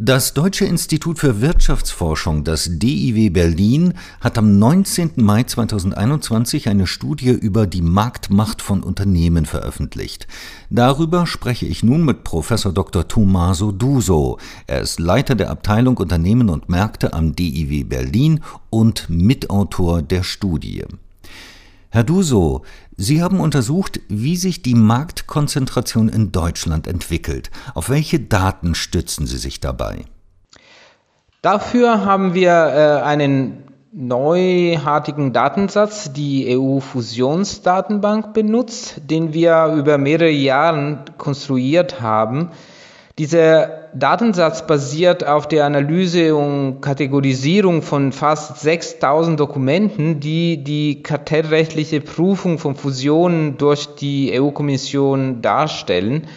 Das Deutsche Institut für Wirtschaftsforschung, das DIW Berlin, hat am 19. Mai 2021 eine Studie über die Marktmacht von Unternehmen veröffentlicht. Darüber spreche ich nun mit Professor Dr. Tommaso Duso. Er ist Leiter der Abteilung Unternehmen und Märkte am DIW Berlin und Mitautor der Studie. Herr Duso, Sie haben untersucht, wie sich die Marktkonzentration in Deutschland entwickelt. Auf welche Daten stützen Sie sich dabei? Dafür haben wir äh, einen neuartigen Datensatz, die EU-Fusionsdatenbank benutzt, den wir über mehrere Jahre konstruiert haben. Dieser Datensatz basiert auf der Analyse und Kategorisierung von fast 6000 Dokumenten, die die kartellrechtliche Prüfung von Fusionen durch die EU-Kommission darstellen.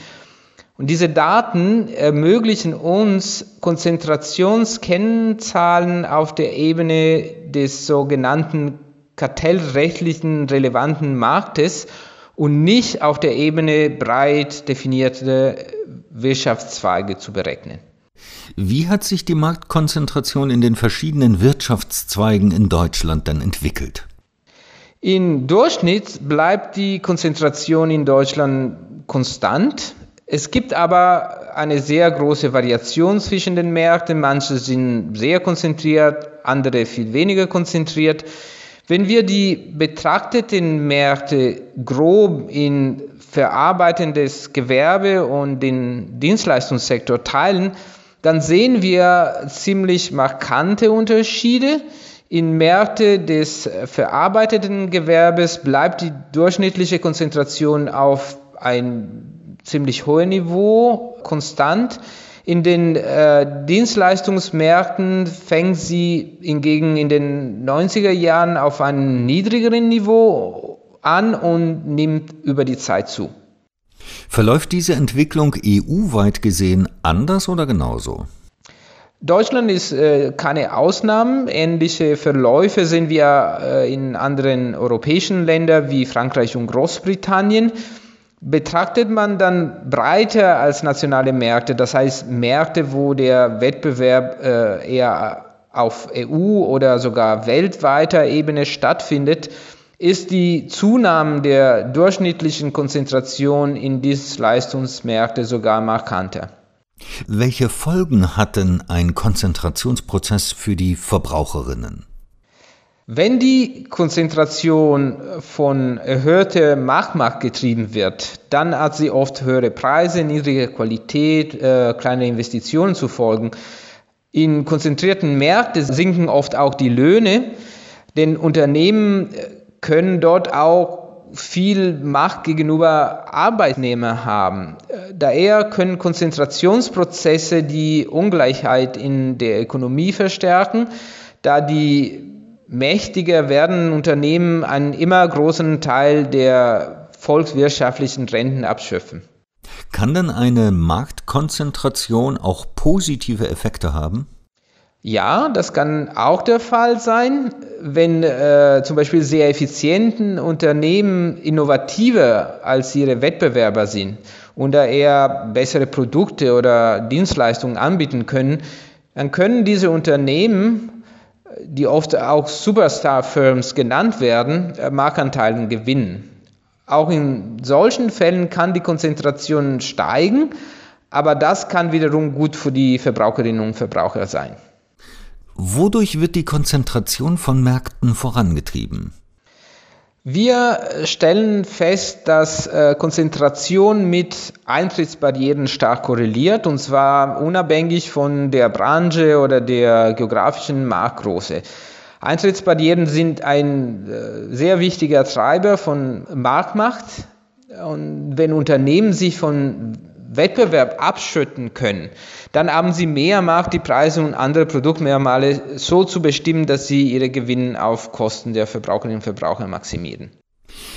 Und diese Daten ermöglichen uns Konzentrationskennzahlen auf der Ebene des sogenannten kartellrechtlichen relevanten Marktes und nicht auf der Ebene breit definierte Wirtschaftszweige zu berechnen. Wie hat sich die Marktkonzentration in den verschiedenen Wirtschaftszweigen in Deutschland dann entwickelt? Im Durchschnitt bleibt die Konzentration in Deutschland konstant. Es gibt aber eine sehr große Variation zwischen den Märkten. Manche sind sehr konzentriert, andere viel weniger konzentriert. Wenn wir die betrachteten Märkte grob in verarbeitendes Gewerbe und den Dienstleistungssektor teilen, dann sehen wir ziemlich markante Unterschiede. In Märkte des verarbeiteten Gewerbes bleibt die durchschnittliche Konzentration auf ein ziemlich hohes Niveau konstant. In den äh, Dienstleistungsmärkten fängt sie hingegen in den 90er Jahren auf einem niedrigeren Niveau an und nimmt über die Zeit zu. Verläuft diese Entwicklung EU-weit gesehen anders oder genauso? Deutschland ist äh, keine Ausnahme. Ähnliche Verläufe sehen wir äh, in anderen europäischen Ländern wie Frankreich und Großbritannien. Betrachtet man dann breiter als nationale Märkte, das heißt Märkte, wo der Wettbewerb äh, eher auf EU- oder sogar weltweiter Ebene stattfindet, ist die Zunahme der durchschnittlichen Konzentration in Dienstleistungsmärkte sogar markanter. Welche Folgen hat denn ein Konzentrationsprozess für die Verbraucherinnen? Wenn die Konzentration von erhöhter Marktmacht getrieben wird, dann hat sie oft höhere Preise, niedrige Qualität, äh, kleine Investitionen zu folgen. In konzentrierten Märkten sinken oft auch die Löhne, denn Unternehmen äh, können dort auch viel Macht gegenüber Arbeitnehmern haben. Daher können Konzentrationsprozesse die Ungleichheit in der Ökonomie verstärken, da die mächtiger werdenden Unternehmen einen immer größeren Teil der volkswirtschaftlichen Renten abschöpfen. Kann denn eine Marktkonzentration auch positive Effekte haben? Ja, das kann auch der Fall sein, wenn äh, zum Beispiel sehr effizienten Unternehmen innovativer als ihre Wettbewerber sind und da eher bessere Produkte oder Dienstleistungen anbieten können, dann können diese Unternehmen, die oft auch Superstar-Firms genannt werden, äh, Marktanteile gewinnen. Auch in solchen Fällen kann die Konzentration steigen, aber das kann wiederum gut für die Verbraucherinnen und Verbraucher sein. Wodurch wird die Konzentration von Märkten vorangetrieben? Wir stellen fest, dass äh, Konzentration mit Eintrittsbarrieren stark korreliert, und zwar unabhängig von der Branche oder der geografischen Marktgröße. Eintrittsbarrieren sind ein äh, sehr wichtiger Treiber von Marktmacht. Und wenn Unternehmen sich von Wettbewerb abschütten können, dann haben sie mehr Macht, die Preise und andere Produktmerkmale so zu bestimmen, dass sie ihre Gewinne auf Kosten der Verbraucherinnen und Verbraucher maximieren.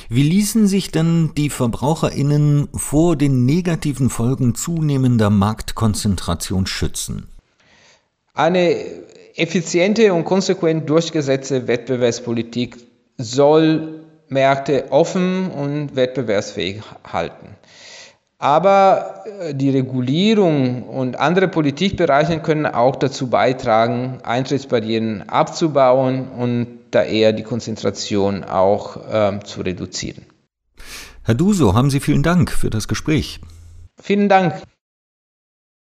Wie ließen sich denn die VerbraucherInnen vor den negativen Folgen zunehmender Marktkonzentration schützen? Eine effiziente und konsequent durchgesetzte Wettbewerbspolitik soll Märkte offen und wettbewerbsfähig halten. Aber äh, die Regulierung und andere Politikbereiche können auch dazu beitragen, Eintrittsbarrieren abzubauen und da eher die Konzentration auch äh, zu reduzieren. Herr Duso, haben Sie vielen Dank für das Gespräch. Vielen Dank.